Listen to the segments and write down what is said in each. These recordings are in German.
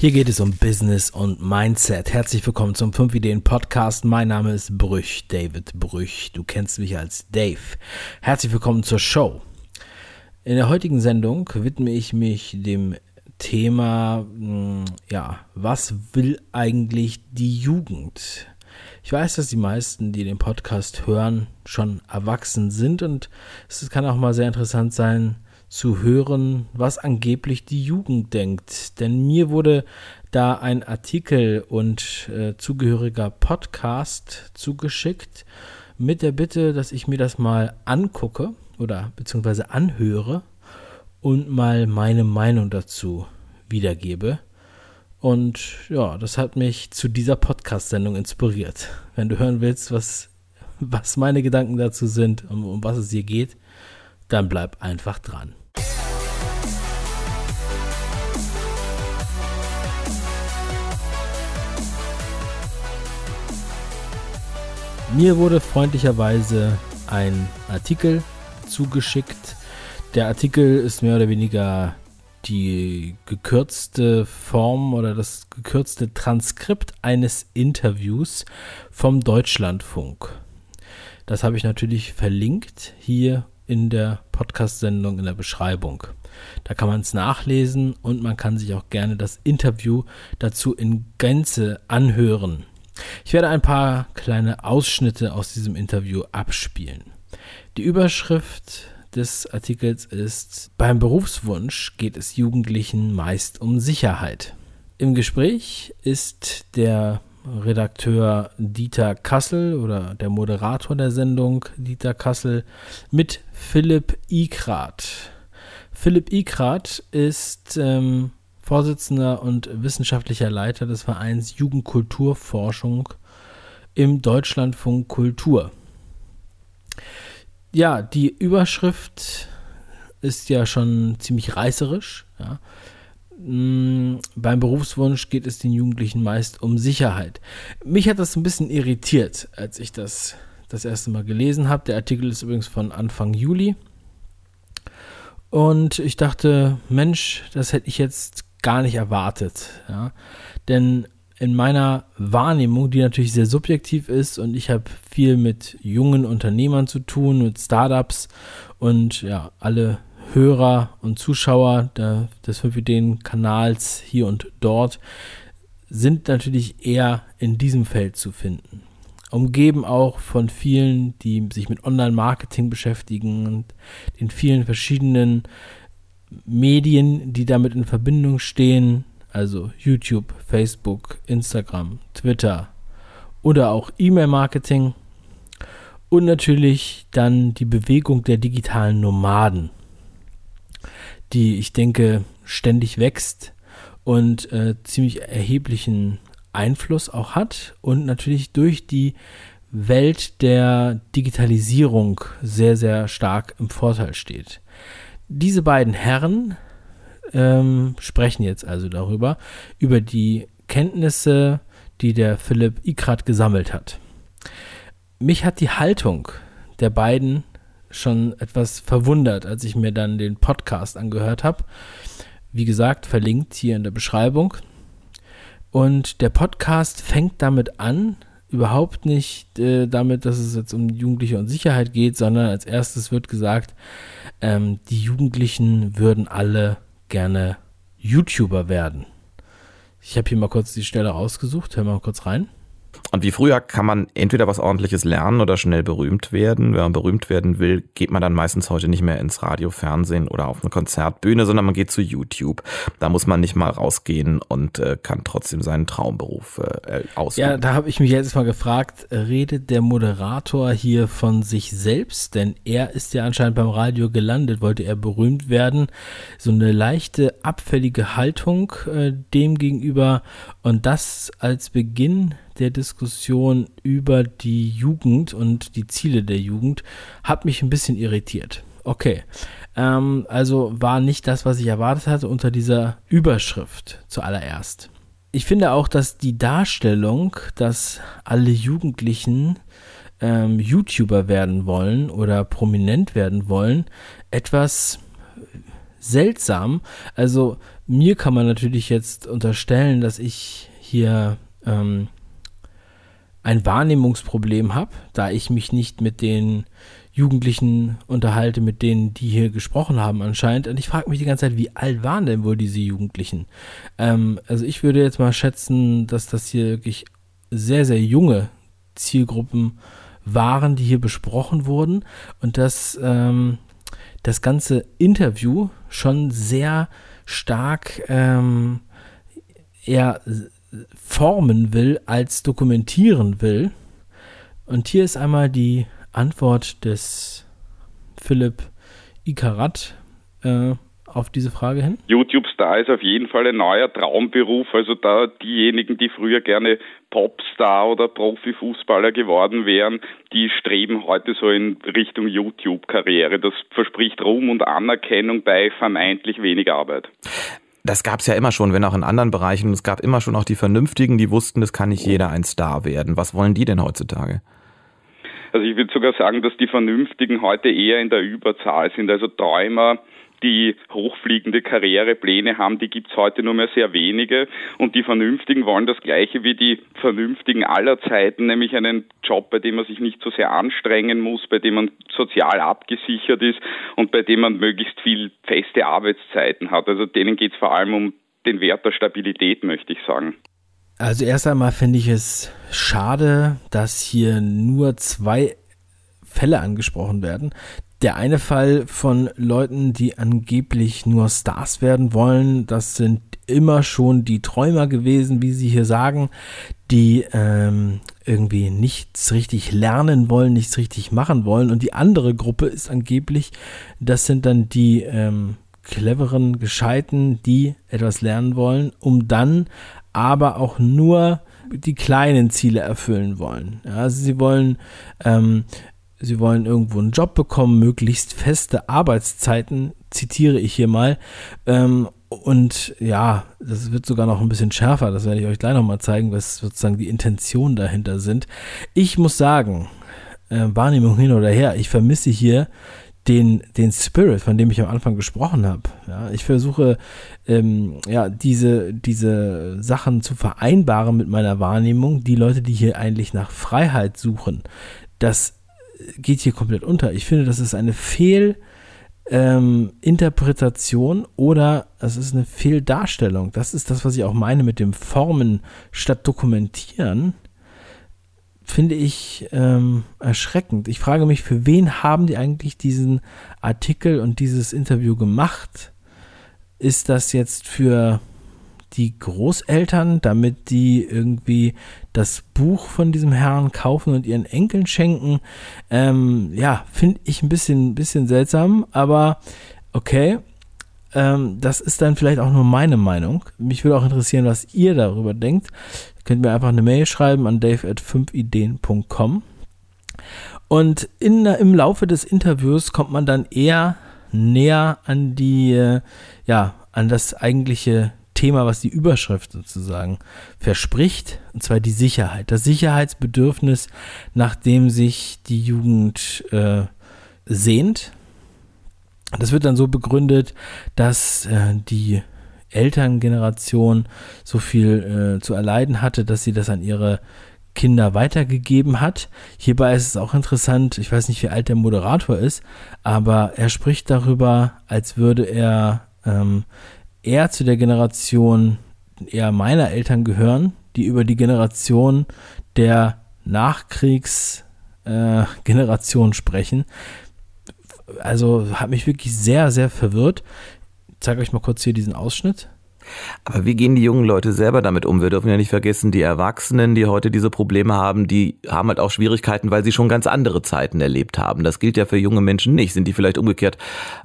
Hier geht es um Business und Mindset. Herzlich willkommen zum 5 Ideen Podcast. Mein Name ist Brüch, David Brüch. Du kennst mich als Dave. Herzlich willkommen zur Show. In der heutigen Sendung widme ich mich dem Thema, hm, ja, was will eigentlich die Jugend? Ich weiß, dass die meisten, die den Podcast hören, schon erwachsen sind und es kann auch mal sehr interessant sein, zu hören, was angeblich die Jugend denkt. Denn mir wurde da ein Artikel und äh, zugehöriger Podcast zugeschickt mit der Bitte, dass ich mir das mal angucke oder beziehungsweise anhöre und mal meine Meinung dazu wiedergebe. Und ja, das hat mich zu dieser Podcast-Sendung inspiriert. Wenn du hören willst, was, was meine Gedanken dazu sind, um, um was es hier geht, dann bleib einfach dran. Mir wurde freundlicherweise ein Artikel zugeschickt. Der Artikel ist mehr oder weniger die gekürzte Form oder das gekürzte Transkript eines Interviews vom Deutschlandfunk. Das habe ich natürlich verlinkt hier in der Podcast-Sendung in der Beschreibung. Da kann man es nachlesen und man kann sich auch gerne das Interview dazu in Gänze anhören. Ich werde ein paar kleine Ausschnitte aus diesem Interview abspielen. Die Überschrift des Artikels ist, beim Berufswunsch geht es Jugendlichen meist um Sicherheit. Im Gespräch ist der Redakteur Dieter Kassel oder der Moderator der Sendung Dieter Kassel mit Philipp Ikrat. Philipp Ikrat ist ähm, Vorsitzender und wissenschaftlicher Leiter des Vereins Jugendkulturforschung im Deutschlandfunk Kultur. Ja, die Überschrift ist ja schon ziemlich reißerisch. Ja. Mm, beim Berufswunsch geht es den Jugendlichen meist um Sicherheit. Mich hat das ein bisschen irritiert, als ich das das erste Mal gelesen habe. Der Artikel ist übrigens von Anfang Juli. Und ich dachte, Mensch, das hätte ich jetzt gar nicht erwartet. Ja? Denn in meiner Wahrnehmung, die natürlich sehr subjektiv ist und ich habe viel mit jungen Unternehmern zu tun, mit Startups und ja, alle Hörer und Zuschauer der, des 5 Ideen-Kanals hier und dort sind natürlich eher in diesem Feld zu finden. Umgeben auch von vielen, die sich mit Online-Marketing beschäftigen und den vielen verschiedenen Medien, die damit in Verbindung stehen, also YouTube, Facebook, Instagram, Twitter oder auch E-Mail-Marketing und natürlich dann die Bewegung der digitalen Nomaden, die ich denke ständig wächst und äh, ziemlich erheblichen Einfluss auch hat und natürlich durch die Welt der Digitalisierung sehr, sehr stark im Vorteil steht. Diese beiden Herren ähm, sprechen jetzt also darüber, über die Kenntnisse, die der Philipp Ikrat gesammelt hat. Mich hat die Haltung der beiden schon etwas verwundert, als ich mir dann den Podcast angehört habe. Wie gesagt, verlinkt hier in der Beschreibung. Und der Podcast fängt damit an, überhaupt nicht äh, damit, dass es jetzt um Jugendliche und Sicherheit geht, sondern als erstes wird gesagt, ähm, die Jugendlichen würden alle gerne YouTuber werden. Ich habe hier mal kurz die Stelle rausgesucht, hör mal kurz rein. Und wie früher kann man entweder was ordentliches lernen oder schnell berühmt werden. Wenn man berühmt werden will, geht man dann meistens heute nicht mehr ins Radio, Fernsehen oder auf eine Konzertbühne, sondern man geht zu YouTube. Da muss man nicht mal rausgehen und äh, kann trotzdem seinen Traumberuf äh, ausüben. Ja, da habe ich mich jetzt mal gefragt, redet der Moderator hier von sich selbst? Denn er ist ja anscheinend beim Radio gelandet, wollte er berühmt werden. So eine leichte abfällige Haltung äh, dem gegenüber und das als Beginn der Diskussion über die Jugend und die Ziele der Jugend hat mich ein bisschen irritiert. Okay, ähm, also war nicht das, was ich erwartet hatte unter dieser Überschrift zuallererst. Ich finde auch, dass die Darstellung, dass alle Jugendlichen ähm, YouTuber werden wollen oder prominent werden wollen, etwas seltsam. Also mir kann man natürlich jetzt unterstellen, dass ich hier ähm, ein Wahrnehmungsproblem habe, da ich mich nicht mit den Jugendlichen unterhalte, mit denen, die hier gesprochen haben anscheinend. Und ich frage mich die ganze Zeit, wie alt waren denn wohl diese Jugendlichen? Ähm, also ich würde jetzt mal schätzen, dass das hier wirklich sehr, sehr junge Zielgruppen waren, die hier besprochen wurden und dass ähm, das ganze Interview schon sehr stark ähm, eher formen will als dokumentieren will. Und hier ist einmal die Antwort des Philipp Ikarat äh, auf diese Frage hin? YouTube-Star ist auf jeden Fall ein neuer Traumberuf. Also da diejenigen, die früher gerne Popstar oder Profifußballer geworden wären, die streben heute so in Richtung YouTube-Karriere. Das verspricht Ruhm und Anerkennung bei vermeintlich wenig Arbeit. Das gab es ja immer schon, wenn auch in anderen Bereichen. Es gab immer schon auch die Vernünftigen, die wussten, das kann nicht jeder ein Star werden. Was wollen die denn heutzutage? Also ich würde sogar sagen, dass die Vernünftigen heute eher in der Überzahl sind. Also Träumer, die hochfliegende Karrierepläne haben, die gibt's heute nur mehr sehr wenige. Und die Vernünftigen wollen das Gleiche wie die Vernünftigen aller Zeiten, nämlich einen Job, bei dem man sich nicht so sehr anstrengen muss, bei dem man sozial abgesichert ist und bei dem man möglichst viel feste Arbeitszeiten hat. Also denen geht's vor allem um den Wert der Stabilität, möchte ich sagen. Also erst einmal finde ich es schade, dass hier nur zwei Fälle angesprochen werden. Der eine Fall von Leuten, die angeblich nur Stars werden wollen, das sind immer schon die Träumer gewesen, wie sie hier sagen, die ähm, irgendwie nichts richtig lernen wollen, nichts richtig machen wollen. Und die andere Gruppe ist angeblich, das sind dann die ähm, cleveren, gescheiten, die etwas lernen wollen, um dann aber auch nur die kleinen Ziele erfüllen wollen. Ja, also sie wollen ähm, sie wollen irgendwo einen Job bekommen, möglichst feste Arbeitszeiten, zitiere ich hier mal. Ähm, und ja, das wird sogar noch ein bisschen schärfer, das werde ich euch gleich nochmal zeigen, was sozusagen die Intentionen dahinter sind. Ich muss sagen, äh, Wahrnehmung hin oder her, ich vermisse hier den, den Spirit, von dem ich am Anfang gesprochen habe. Ja, ich versuche, ähm, ja, diese, diese Sachen zu vereinbaren mit meiner Wahrnehmung. Die Leute, die hier eigentlich nach Freiheit suchen, das geht hier komplett unter. Ich finde, das ist eine Fehlinterpretation ähm, oder es ist eine Fehldarstellung. Das ist das, was ich auch meine mit dem Formen statt Dokumentieren. Finde ich ähm, erschreckend. Ich frage mich, für wen haben die eigentlich diesen Artikel und dieses Interview gemacht? Ist das jetzt für die Großeltern, damit die irgendwie das Buch von diesem Herrn kaufen und ihren Enkeln schenken. Ähm, ja, finde ich ein bisschen, bisschen seltsam, aber okay. Ähm, das ist dann vielleicht auch nur meine Meinung. Mich würde auch interessieren, was ihr darüber denkt. Ihr könnt mir einfach eine Mail schreiben an dave at 5ideen.com. Und in, im Laufe des Interviews kommt man dann eher näher an die, äh, ja, an das eigentliche Thema, was die Überschrift sozusagen verspricht, und zwar die Sicherheit, das Sicherheitsbedürfnis, nach dem sich die Jugend äh, sehnt. Das wird dann so begründet, dass äh, die Elterngeneration so viel äh, zu erleiden hatte, dass sie das an ihre Kinder weitergegeben hat. Hierbei ist es auch interessant, ich weiß nicht, wie alt der Moderator ist, aber er spricht darüber, als würde er ähm, eher zu der Generation eher meiner Eltern gehören, die über die Generation der Nachkriegsgeneration äh, sprechen. Also hat mich wirklich sehr, sehr verwirrt. Ich zeige euch mal kurz hier diesen Ausschnitt. Aber wie gehen die jungen Leute selber damit um? Wir dürfen ja nicht vergessen, die Erwachsenen, die heute diese Probleme haben, die haben halt auch Schwierigkeiten, weil sie schon ganz andere Zeiten erlebt haben. Das gilt ja für junge Menschen nicht. Sind die vielleicht umgekehrt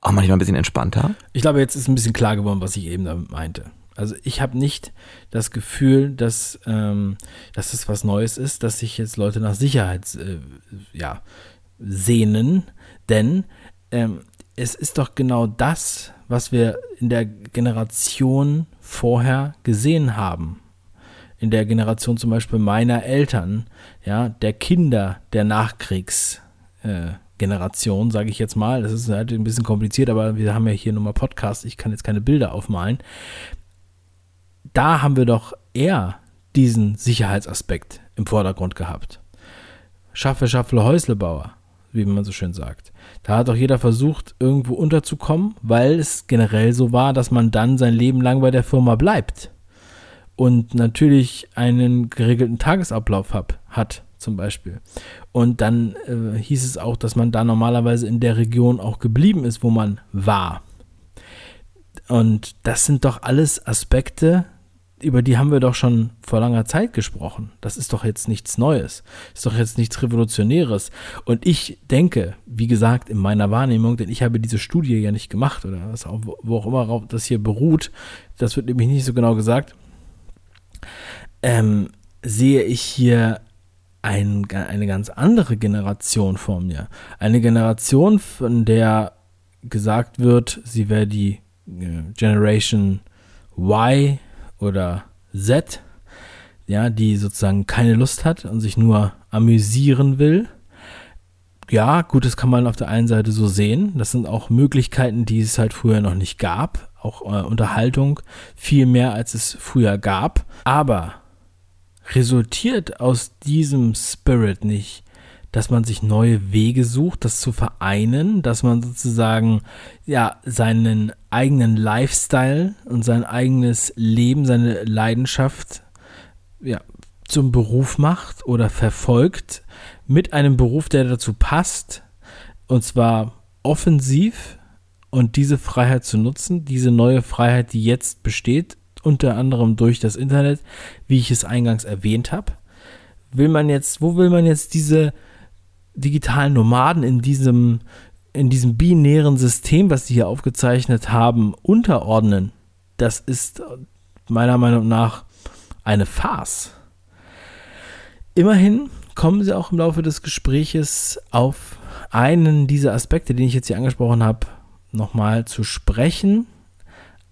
auch manchmal ein bisschen entspannter? Ich glaube, jetzt ist ein bisschen klar geworden, was ich eben damit meinte. Also ich habe nicht das Gefühl, dass, ähm, dass das was Neues ist, dass sich jetzt Leute nach Sicherheit äh, ja, sehnen, denn ähm, es ist doch genau das, was wir in der Generation vorher gesehen haben. In der Generation zum Beispiel meiner Eltern, ja, der Kinder der Nachkriegswelt. Generation, sage ich jetzt mal. Das ist halt ein bisschen kompliziert, aber wir haben ja hier nur mal Podcast. Ich kann jetzt keine Bilder aufmalen. Da haben wir doch eher diesen Sicherheitsaspekt im Vordergrund gehabt. Schaffe, Schaffle, Häuslebauer, wie man so schön sagt. Da hat doch jeder versucht, irgendwo unterzukommen, weil es generell so war, dass man dann sein Leben lang bei der Firma bleibt. Und natürlich einen geregelten Tagesablauf hab, hat zum Beispiel. Und dann äh, hieß es auch, dass man da normalerweise in der Region auch geblieben ist, wo man war. Und das sind doch alles Aspekte, über die haben wir doch schon vor langer Zeit gesprochen. Das ist doch jetzt nichts Neues. Ist doch jetzt nichts Revolutionäres. Und ich denke, wie gesagt, in meiner Wahrnehmung, denn ich habe diese Studie ja nicht gemacht oder was auch, wo auch immer das hier beruht, das wird nämlich nicht so genau gesagt, ähm, sehe ich hier ein, eine ganz andere Generation vor mir. Eine Generation, von der gesagt wird, sie wäre die äh, Generation Y oder Z, ja, die sozusagen keine Lust hat und sich nur amüsieren will. Ja, gut, das kann man auf der einen Seite so sehen. Das sind auch Möglichkeiten, die es halt früher noch nicht gab. Auch äh, Unterhaltung viel mehr, als es früher gab. Aber resultiert aus diesem Spirit nicht, dass man sich neue Wege sucht, das zu vereinen, dass man sozusagen ja seinen eigenen Lifestyle und sein eigenes Leben, seine Leidenschaft ja zum Beruf macht oder verfolgt mit einem Beruf, der dazu passt und zwar offensiv und diese Freiheit zu nutzen, diese neue Freiheit, die jetzt besteht, unter anderem durch das Internet, wie ich es eingangs erwähnt habe. Will man jetzt, wo will man jetzt diese digitalen Nomaden in diesem, in diesem binären System, was sie hier aufgezeichnet haben, unterordnen? Das ist meiner Meinung nach eine Farce. Immerhin kommen sie auch im Laufe des Gespräches auf einen dieser Aspekte, den ich jetzt hier angesprochen habe, nochmal zu sprechen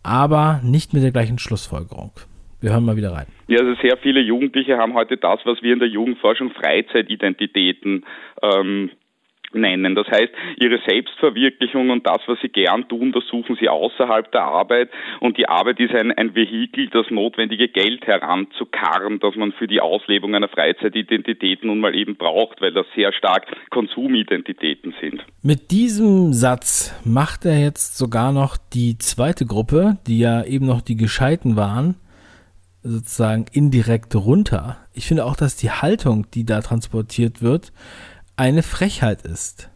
aber nicht mit der gleichen Schlussfolgerung. Wir hören mal wieder rein. Ja, also sehr viele Jugendliche haben heute das, was wir in der Jugendforschung Freizeitidentitäten ähm, nennen. Das heißt, ihre Selbstverwirklichung und das, was sie gern tun, das suchen sie außerhalb der Arbeit. Und die Arbeit ist ein, ein Vehikel, das notwendige Geld heranzukarren, das man für die Auslebung einer Freizeitidentität nun mal eben braucht, weil das sehr stark Konsumidentitäten sind. Mit diesem Satz macht er jetzt sogar noch die zweite Gruppe, die ja eben noch die Gescheiten waren, sozusagen indirekt runter. Ich finde auch, dass die Haltung, die da transportiert wird, eine Frechheit ist.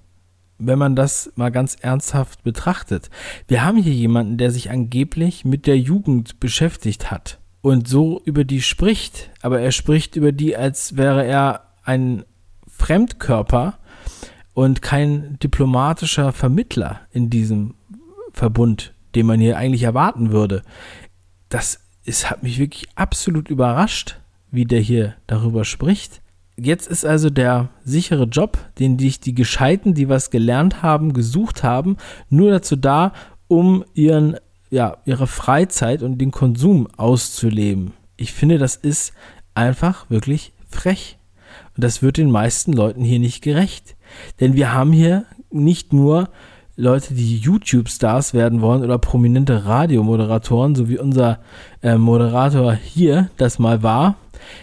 Wenn man das mal ganz ernsthaft betrachtet. Wir haben hier jemanden, der sich angeblich mit der Jugend beschäftigt hat und so über die spricht, aber er spricht über die, als wäre er ein Fremdkörper und kein diplomatischer Vermittler in diesem Verbund, den man hier eigentlich erwarten würde. Das ist, hat mich wirklich absolut überrascht, wie der hier darüber spricht. Jetzt ist also der sichere Job, den sich die Gescheiten, die was gelernt haben, gesucht haben, nur dazu da, um ihren, ja, ihre Freizeit und den Konsum auszuleben. Ich finde, das ist einfach wirklich frech. Und das wird den meisten Leuten hier nicht gerecht. Denn wir haben hier nicht nur Leute, die YouTube-Stars werden wollen oder prominente Radiomoderatoren, so wie unser äh, Moderator hier das mal war,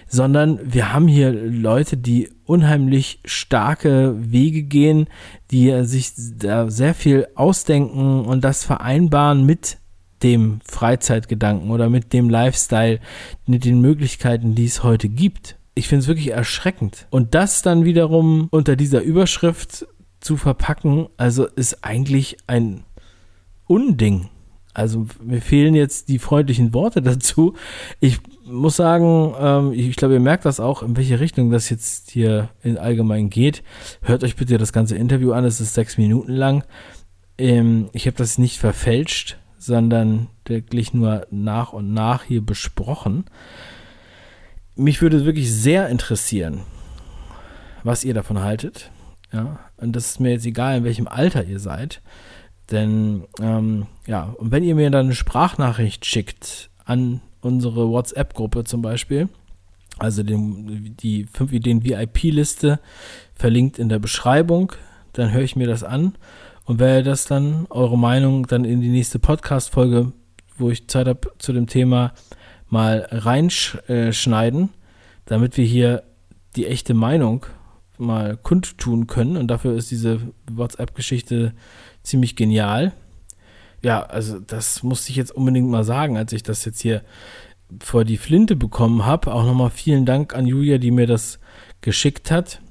sondern wir haben hier Leute, die unheimlich starke Wege gehen, die sich da sehr viel ausdenken und das vereinbaren mit dem Freizeitgedanken oder mit dem Lifestyle, mit den Möglichkeiten, die es heute gibt. Ich finde es wirklich erschreckend. Und das dann wiederum unter dieser Überschrift zu verpacken, also ist eigentlich ein Unding. Also mir fehlen jetzt die freundlichen Worte dazu. Ich muss sagen, ähm, ich glaube, ihr merkt das auch, in welche Richtung das jetzt hier in allgemein geht. Hört euch bitte das ganze Interview an, es ist sechs Minuten lang. Ähm, ich habe das nicht verfälscht, sondern wirklich nur nach und nach hier besprochen. Mich würde wirklich sehr interessieren, was ihr davon haltet. Ja, und das ist mir jetzt egal, in welchem Alter ihr seid. Denn, ähm, ja, und wenn ihr mir dann eine Sprachnachricht schickt an unsere WhatsApp-Gruppe zum Beispiel, also den, die 5 Ideen VIP-Liste, verlinkt in der Beschreibung dann höre ich mir das an und werde das dann, eure Meinung, dann in die nächste Podcast-Folge, wo ich Zeit habe zu dem Thema, mal reinschneiden, damit wir hier die echte Meinung mal kundtun können. Und dafür ist diese WhatsApp-Geschichte ziemlich genial. Ja, also das musste ich jetzt unbedingt mal sagen, als ich das jetzt hier vor die Flinte bekommen habe. Auch nochmal vielen Dank an Julia, die mir das geschickt hat.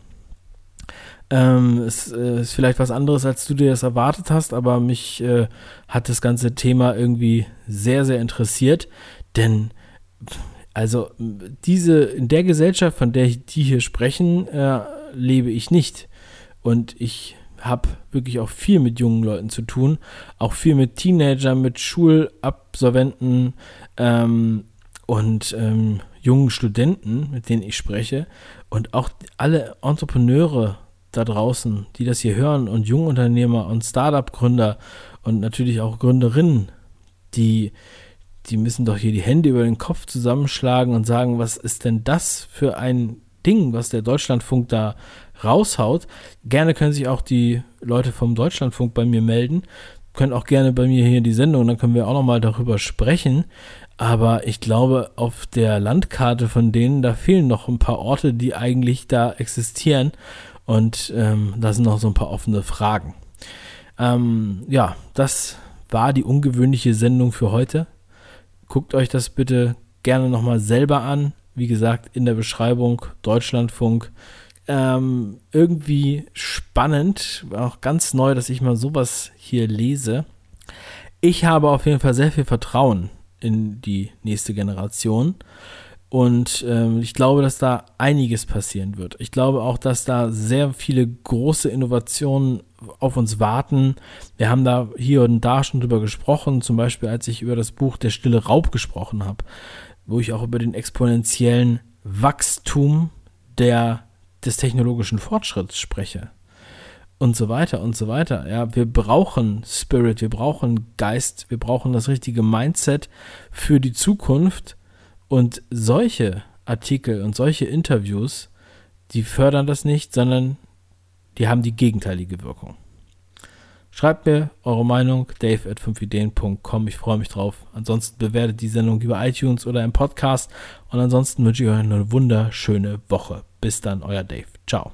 Ähm, es äh, ist vielleicht was anderes, als du dir das erwartet hast, aber mich äh, hat das ganze Thema irgendwie sehr, sehr interessiert, denn also diese in der Gesellschaft, von der die hier sprechen, äh, lebe ich nicht. Und ich habe wirklich auch viel mit jungen Leuten zu tun, auch viel mit Teenagern, mit Schulabsolventen ähm, und ähm, jungen Studenten, mit denen ich spreche. Und auch alle Entrepreneure da draußen, die das hier hören und Jungunternehmer und Startup-Gründer und natürlich auch Gründerinnen, die, die müssen doch hier die Hände über den Kopf zusammenschlagen und sagen, was ist denn das für ein Ding, was der Deutschlandfunk da raushaut. Gerne können sich auch die Leute vom Deutschlandfunk bei mir melden. Können auch gerne bei mir hier in die Sendung, dann können wir auch nochmal darüber sprechen. Aber ich glaube, auf der Landkarte von denen, da fehlen noch ein paar Orte, die eigentlich da existieren. Und ähm, da sind noch so ein paar offene Fragen. Ähm, ja, das war die ungewöhnliche Sendung für heute. Guckt euch das bitte gerne nochmal selber an. Wie gesagt, in der Beschreibung Deutschlandfunk. Ähm, irgendwie spannend, auch ganz neu, dass ich mal sowas hier lese. Ich habe auf jeden Fall sehr viel Vertrauen in die nächste Generation. Und ähm, ich glaube, dass da einiges passieren wird. Ich glaube auch, dass da sehr viele große Innovationen auf uns warten. Wir haben da hier und da schon drüber gesprochen, zum Beispiel als ich über das Buch Der stille Raub gesprochen habe, wo ich auch über den exponentiellen Wachstum der, des technologischen Fortschritts spreche. Und so weiter und so weiter. Ja, wir brauchen Spirit, wir brauchen Geist, wir brauchen das richtige Mindset für die Zukunft und solche Artikel und solche Interviews, die fördern das nicht, sondern die haben die gegenteilige Wirkung. Schreibt mir eure Meinung, dave at 5ideen.com. Ich freue mich drauf. Ansonsten bewertet die Sendung über iTunes oder im Podcast. Und ansonsten wünsche ich euch eine wunderschöne Woche. Bis dann, euer Dave. Ciao.